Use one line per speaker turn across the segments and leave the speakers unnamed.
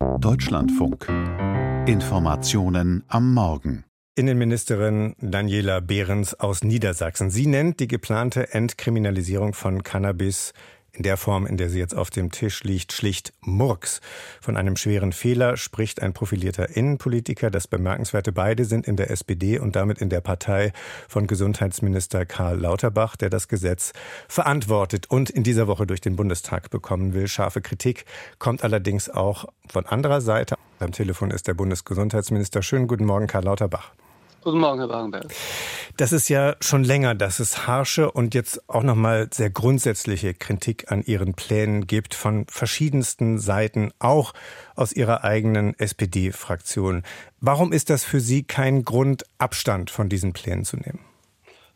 Deutschlandfunk. Informationen am Morgen.
Innenministerin Daniela Behrens aus Niedersachsen. Sie nennt die geplante Entkriminalisierung von Cannabis in der Form, in der sie jetzt auf dem Tisch liegt, schlicht Murks. Von einem schweren Fehler spricht ein profilierter Innenpolitiker. Das Bemerkenswerte beide sind in der SPD und damit in der Partei von Gesundheitsminister Karl Lauterbach, der das Gesetz verantwortet und in dieser Woche durch den Bundestag bekommen will. Scharfe Kritik kommt allerdings auch von anderer Seite. Am Telefon ist der Bundesgesundheitsminister. Schönen guten Morgen, Karl Lauterbach.
Guten Morgen, Herr Wagenberg.
Das ist ja schon länger, dass es harsche und jetzt auch nochmal sehr grundsätzliche Kritik an Ihren Plänen gibt von verschiedensten Seiten, auch aus Ihrer eigenen SPD-Fraktion. Warum ist das für Sie kein Grund, Abstand von diesen Plänen zu nehmen?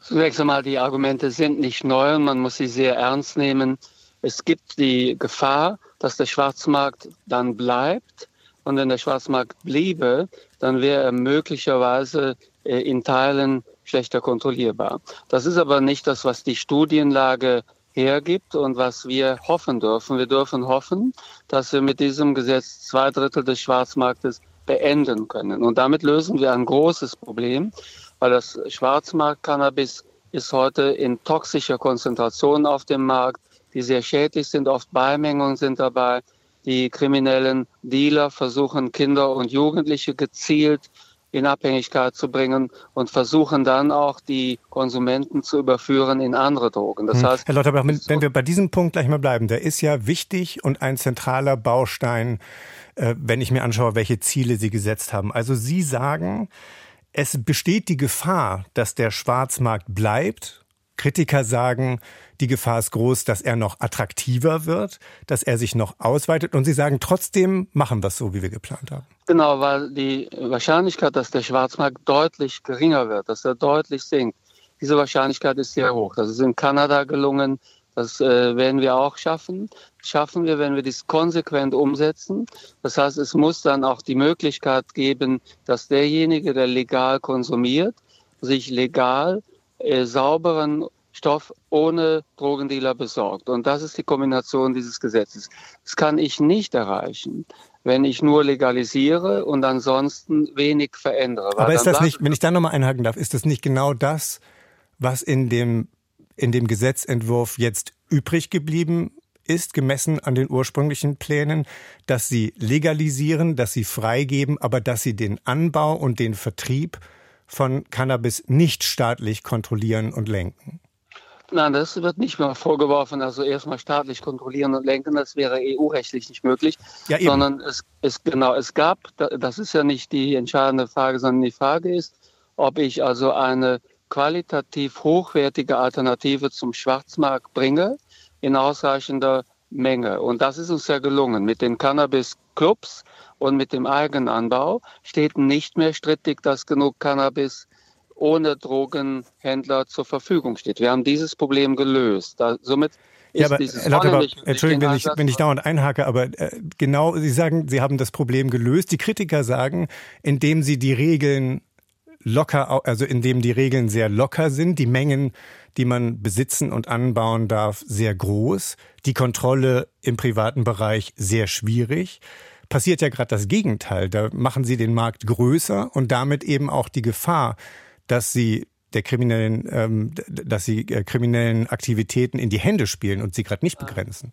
Zunächst einmal, die Argumente sind nicht neu und man muss sie sehr ernst nehmen. Es gibt die Gefahr, dass der Schwarzmarkt dann bleibt. Und wenn der Schwarzmarkt bliebe, dann wäre er möglicherweise in Teilen schlechter kontrollierbar. Das ist aber nicht das, was die Studienlage hergibt und was wir hoffen dürfen. Wir dürfen hoffen, dass wir mit diesem Gesetz zwei Drittel des Schwarzmarktes beenden können. Und damit lösen wir ein großes Problem, weil das Schwarzmarkt-Cannabis ist heute in toxischer Konzentration auf dem Markt, die sehr schädlich sind. Oft Beimengungen sind dabei. Die kriminellen Dealer versuchen Kinder und Jugendliche gezielt in Abhängigkeit zu bringen und versuchen dann auch die Konsumenten zu überführen in andere Drogen.
Das hm. heißt, Herr Lauterbach, wenn wir bei diesem Punkt gleich mal bleiben, der ist ja wichtig und ein zentraler Baustein, äh, wenn ich mir anschaue, welche Ziele Sie gesetzt haben. Also Sie sagen, es besteht die Gefahr, dass der Schwarzmarkt bleibt Kritiker sagen, die Gefahr ist groß, dass er noch attraktiver wird, dass er sich noch ausweitet. Und sie sagen, trotzdem machen wir es so, wie wir geplant haben.
Genau, weil die Wahrscheinlichkeit, dass der Schwarzmarkt deutlich geringer wird, dass er deutlich sinkt, diese Wahrscheinlichkeit ist sehr hoch. Das ist in Kanada gelungen. Das äh, werden wir auch schaffen. Schaffen wir, wenn wir dies konsequent umsetzen. Das heißt, es muss dann auch die Möglichkeit geben, dass derjenige, der legal konsumiert, sich legal äh, sauberen Stoff ohne Drogendealer besorgt. Und das ist die Kombination dieses Gesetzes. Das kann ich nicht erreichen, wenn ich nur legalisiere und ansonsten wenig verändere.
Aber ist das nicht, wenn ich da nochmal einhaken darf, ist das nicht genau das, was in dem, in dem Gesetzentwurf jetzt übrig geblieben ist, gemessen an den ursprünglichen Plänen, dass sie legalisieren, dass sie freigeben, aber dass sie den Anbau und den Vertrieb von Cannabis nicht staatlich kontrollieren und lenken?
Nein, das wird nicht mehr vorgeworfen. Also erstmal staatlich kontrollieren und lenken, das wäre EU-rechtlich nicht möglich. Ja, eben. Sondern es, es, genau, es gab, das ist ja nicht die entscheidende Frage, sondern die Frage ist, ob ich also eine qualitativ hochwertige Alternative zum Schwarzmarkt bringe in ausreichender Menge. Und das ist uns ja gelungen. Mit den Cannabis-Clubs und mit dem Eigenanbau steht nicht mehr strittig, dass genug Cannabis ohne Drogenhändler zur Verfügung steht. Wir haben dieses Problem gelöst. Da, somit
ja, aber Lauterbach, Entschuldigung, wenn ich, wenn ich dauernd einhake, aber äh, genau, Sie sagen, Sie haben das Problem gelöst. Die Kritiker sagen, indem Sie die Regeln locker, also indem die Regeln sehr locker sind, die Mengen, die man besitzen und anbauen darf, sehr groß, die Kontrolle im privaten Bereich sehr schwierig passiert ja gerade das Gegenteil. Da machen sie den Markt größer und damit eben auch die Gefahr, dass sie der kriminellen, ähm, dass sie äh, kriminellen Aktivitäten in die Hände spielen und sie gerade nicht begrenzen.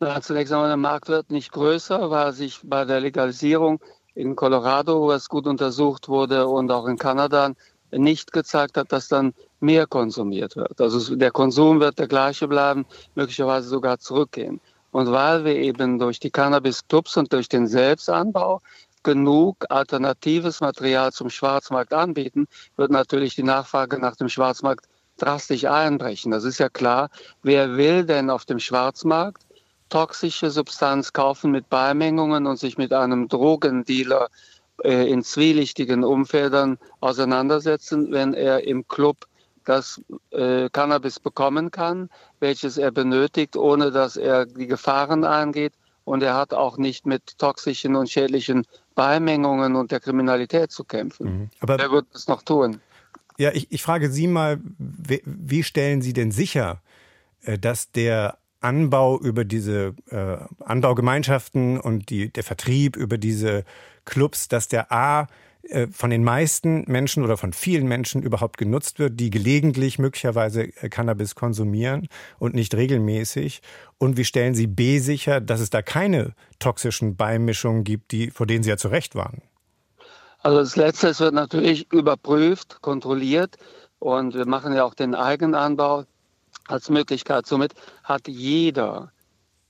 Na, zunächst einmal, der Markt wird nicht größer, weil sich bei der Legalisierung in Colorado, wo es gut untersucht wurde, und auch in Kanada nicht gezeigt hat, dass dann mehr konsumiert wird. Also der Konsum wird der gleiche bleiben, möglicherweise sogar zurückgehen. Und weil wir eben durch die Cannabis-Clubs und durch den Selbstanbau genug alternatives Material zum Schwarzmarkt anbieten, wird natürlich die Nachfrage nach dem Schwarzmarkt drastisch einbrechen. Das ist ja klar. Wer will denn auf dem Schwarzmarkt toxische Substanz kaufen mit Beimengungen und sich mit einem Drogendealer äh, in zwielichtigen Umfeldern auseinandersetzen, wenn er im Club das äh, Cannabis bekommen kann, welches er benötigt, ohne dass er die Gefahren eingeht. Und er hat auch nicht mit toxischen und schädlichen Beimengungen und der Kriminalität zu kämpfen. Mhm. Aber Wer wird es noch tun?
Ja, ich, ich frage Sie mal, wie, wie stellen Sie denn sicher, äh, dass der Anbau über diese äh, Anbaugemeinschaften und die, der Vertrieb über diese Clubs, dass der A äh, von den meisten Menschen oder von vielen Menschen überhaupt genutzt wird, die gelegentlich möglicherweise äh, Cannabis konsumieren und nicht regelmäßig? Und wie stellen Sie B sicher, dass es da keine toxischen Beimischungen gibt, die, vor denen Sie ja zu Recht waren?
Also das Letzte wird natürlich überprüft, kontrolliert und wir machen ja auch den Eigenanbau als Möglichkeit. Somit hat jeder,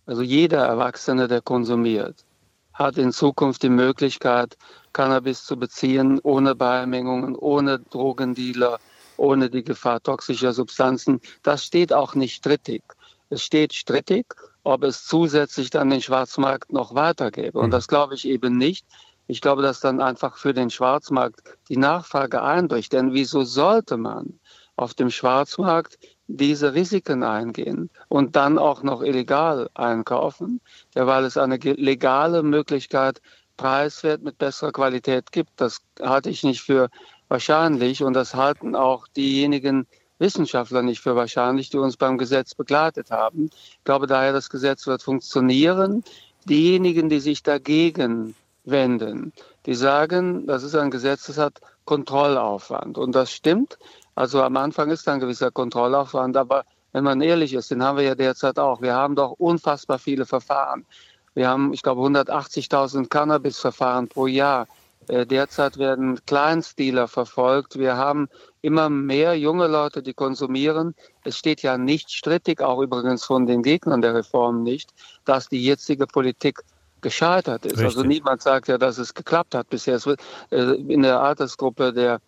also jeder Erwachsene, der konsumiert, hat in Zukunft die Möglichkeit, Cannabis zu beziehen, ohne Beimengungen, ohne Drogendealer, ohne die Gefahr toxischer Substanzen. Das steht auch nicht strittig. Es steht strittig, ob es zusätzlich dann den Schwarzmarkt noch weitergäbe. Und mhm. das glaube ich eben nicht. Ich glaube, dass dann einfach für den Schwarzmarkt die Nachfrage einbricht. Denn wieso sollte man auf dem Schwarzmarkt diese Risiken eingehen und dann auch noch illegal einkaufen, ja, weil es eine legale Möglichkeit preiswert mit besserer Qualität gibt. Das halte ich nicht für wahrscheinlich und das halten auch diejenigen Wissenschaftler nicht für wahrscheinlich, die uns beim Gesetz begleitet haben. Ich glaube daher, das Gesetz wird funktionieren. Diejenigen, die sich dagegen wenden, die sagen, das ist ein Gesetz, das hat Kontrollaufwand. Und das stimmt. Also am Anfang ist ein gewisser Kontrollaufwand, aber wenn man ehrlich ist, den haben wir ja derzeit auch. Wir haben doch unfassbar viele Verfahren. Wir haben, ich glaube, 180.000 Cannabis-Verfahren pro Jahr. Äh, derzeit werden Kleinstdealer verfolgt. Wir haben immer mehr junge Leute, die konsumieren. Es steht ja nicht strittig, auch übrigens von den Gegnern der Reform nicht, dass die jetzige Politik gescheitert ist. Also Richtig. Also niemand sagt ja, dass es geklappt hat bisher. Es wird äh, in der Altersgruppe der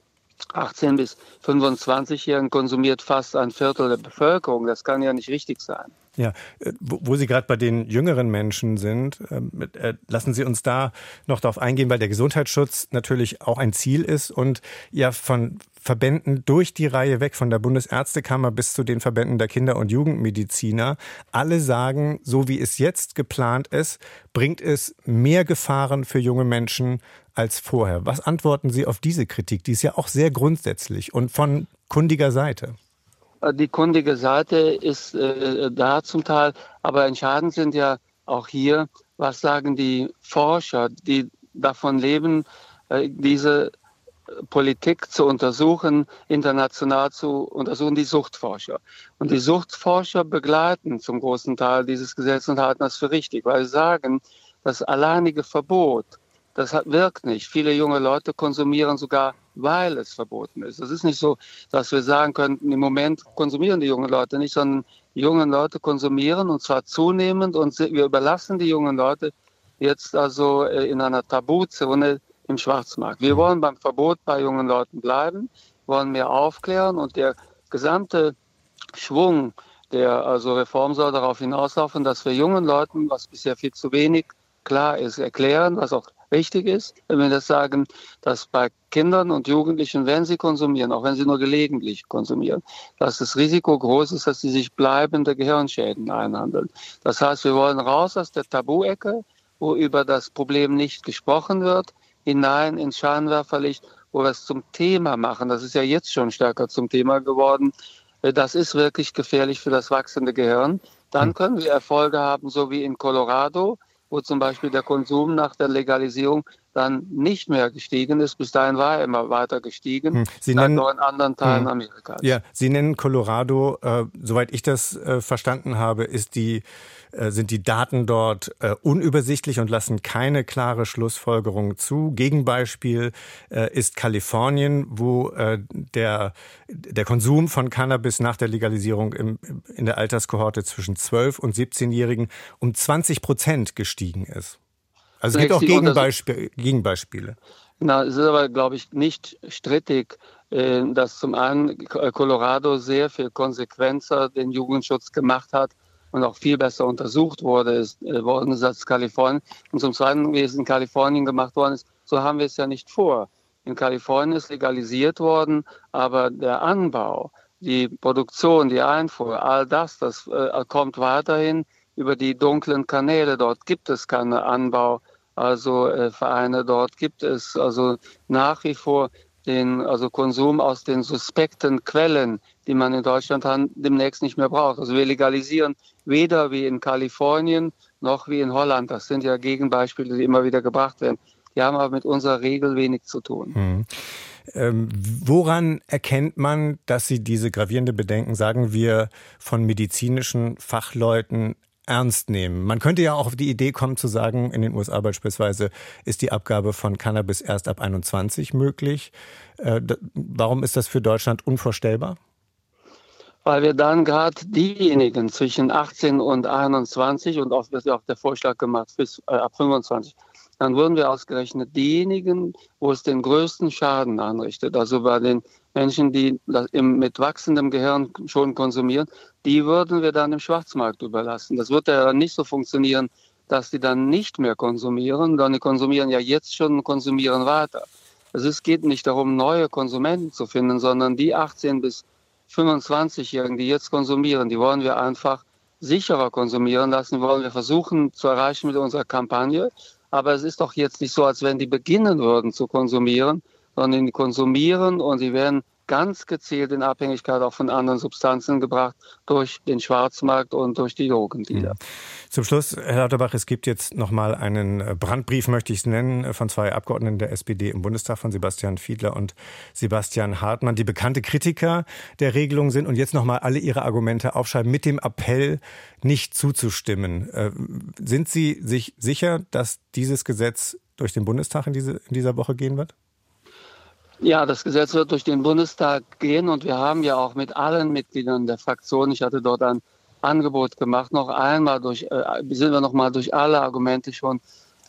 18 bis 25-Jährigen konsumiert fast ein Viertel der Bevölkerung. Das kann ja nicht richtig sein.
Ja, äh, wo Sie gerade bei den jüngeren Menschen sind, ähm, äh, lassen Sie uns da noch darauf eingehen, weil der Gesundheitsschutz natürlich auch ein Ziel ist und ja von Verbänden durch die Reihe weg, von der Bundesärztekammer bis zu den Verbänden der Kinder- und Jugendmediziner, alle sagen, so wie es jetzt geplant ist, bringt es mehr Gefahren für junge Menschen als vorher. Was antworten Sie auf diese Kritik? Die ist ja auch sehr grundsätzlich und von kundiger Seite.
Äh, die kundige Seite ist äh, da zum Teil, aber entscheidend sind ja auch hier, was sagen die Forscher, die davon leben, äh, diese Politik zu untersuchen, international zu untersuchen, die Suchtforscher. Und die Suchtforscher begleiten zum großen Teil dieses Gesetz und halten das für richtig, weil sie sagen, das alleinige Verbot das wirkt nicht. Viele junge Leute konsumieren sogar, weil es verboten ist. Es ist nicht so, dass wir sagen könnten, im Moment konsumieren die jungen Leute nicht, sondern die jungen Leute konsumieren und zwar zunehmend und wir überlassen die jungen Leute jetzt also äh, in einer Tabuzone im Schwarzmarkt. Wir wollen beim Verbot bei jungen Leuten bleiben, wollen mehr aufklären und der gesamte Schwung der also Reform soll darauf hinauslaufen, dass wir jungen Leuten, was bisher viel zu wenig klar ist, erklären, was auch richtig ist, wenn wir das sagen, dass bei Kindern und Jugendlichen, wenn sie konsumieren, auch wenn sie nur gelegentlich konsumieren, dass das Risiko groß ist, dass sie sich bleibende Gehirnschäden einhandeln. Das heißt, wir wollen raus aus der Tabu-Ecke, wo über das Problem nicht gesprochen wird, hinein ins Scheinwerferlicht, wo wir es zum Thema machen. Das ist ja jetzt schon stärker zum Thema geworden. Das ist wirklich gefährlich für das wachsende Gehirn. Dann hm. können wir Erfolge haben, so wie in Colorado, wo zum Beispiel der Konsum nach der Legalisierung dann nicht mehr gestiegen ist. Bis dahin war er immer weiter gestiegen, hm. Sie nennen, in anderen Teilen hm. Amerikas.
Ja, Sie nennen Colorado, äh, soweit ich das äh, verstanden habe, ist die äh, sind die Daten dort äh, unübersichtlich und lassen keine klare Schlussfolgerung zu. Gegenbeispiel äh, ist Kalifornien, wo der, der Konsum von Cannabis nach der Legalisierung im, in der Alterskohorte zwischen 12 und 17-Jährigen um 20 Prozent gestiegen ist. Also es gibt auch Gegenbeispiele. Gegenbeispiele.
Na, es ist aber, glaube ich, nicht strittig, dass zum einen Colorado sehr viel konsequenter den Jugendschutz gemacht hat und auch viel besser untersucht wurde, ist, äh, worden ist als Kalifornien. Und zum Zweiten, wie es in Kalifornien gemacht worden ist, so haben wir es ja nicht vor. In Kalifornien ist legalisiert worden, aber der Anbau, die Produktion, die Einfuhr, all das, das äh, kommt weiterhin über die dunklen Kanäle. Dort gibt es keine Anbau, also äh, Vereine, dort gibt es also nach wie vor den also Konsum aus den suspekten Quellen, die man in Deutschland hat, demnächst nicht mehr braucht. Also wir legalisieren weder wie in Kalifornien noch wie in Holland. Das sind ja Gegenbeispiele, die immer wieder gebracht werden. Die haben aber mit unserer Regel wenig zu tun.
Hm. Ähm, woran erkennt man, dass Sie diese gravierende Bedenken, sagen wir, von medizinischen Fachleuten ernst nehmen. Man könnte ja auch auf die Idee kommen zu sagen, in den USA beispielsweise ist die Abgabe von Cannabis erst ab 21 möglich. Äh, warum ist das für Deutschland unvorstellbar?
Weil wir dann gerade diejenigen zwischen 18 und 21 und auch wird ja auch der Vorschlag gemacht bis äh, ab 25, dann würden wir ausgerechnet diejenigen, wo es den größten Schaden anrichtet, also bei den Menschen, die mit wachsendem Gehirn schon konsumieren, die würden wir dann im Schwarzmarkt überlassen. Das wird ja nicht so funktionieren, dass die dann nicht mehr konsumieren, sondern die konsumieren ja jetzt schon und konsumieren weiter. Also es geht nicht darum, neue Konsumenten zu finden, sondern die 18 bis 25-Jährigen, die jetzt konsumieren, die wollen wir einfach sicherer konsumieren lassen, wollen wir versuchen zu erreichen mit unserer Kampagne. Aber es ist doch jetzt nicht so, als wenn die beginnen würden zu konsumieren, sondern die konsumieren und sie werden ganz gezielt in Abhängigkeit auch von anderen Substanzen gebracht durch den Schwarzmarkt und durch die Drogendealer. Mhm.
Zum Schluss, Herr Lauterbach, es gibt jetzt noch mal einen äh, Brandbrief, möchte ich es nennen, äh, von zwei Abgeordneten der SPD im Bundestag, von Sebastian Fiedler und Sebastian Hartmann, die bekannte Kritiker der Regelung sind und jetzt noch mal alle ihre Argumente aufschreiben mit dem Appell, nicht zuzustimmen. Äh, sind Sie sich sicher, dass dieses Gesetz durch den Bundestag in, diese, in dieser Woche gehen wird?
Ja, das Gesetz wird durch den Bundestag gehen und wir haben ja auch mit allen Mitgliedern der Fraktion, ich hatte dort ein Angebot gemacht, noch einmal durch, äh, sind wir noch mal durch alle Argumente schon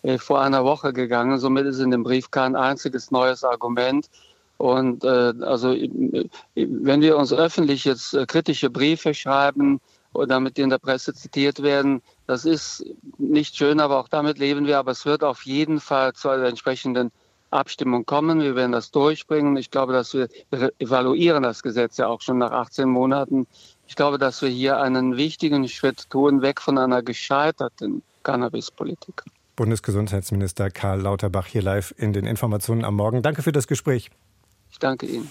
äh, vor einer Woche gegangen. Somit ist in dem Brief kein einziges neues Argument. Und äh, also äh, wenn wir uns öffentlich jetzt äh, kritische Briefe schreiben oder damit in der Presse zitiert werden, das ist nicht schön, aber auch damit leben wir. Aber es wird auf jeden Fall zu einer entsprechenden Abstimmung kommen. Wir werden das durchbringen. Ich glaube, dass wir, wir evaluieren das Gesetz ja auch schon nach 18 Monaten. Ich glaube, dass wir hier einen wichtigen Schritt tun, weg von einer gescheiterten Cannabispolitik.
Bundesgesundheitsminister Karl Lauterbach hier live in den Informationen am Morgen. Danke für das Gespräch.
Ich danke Ihnen.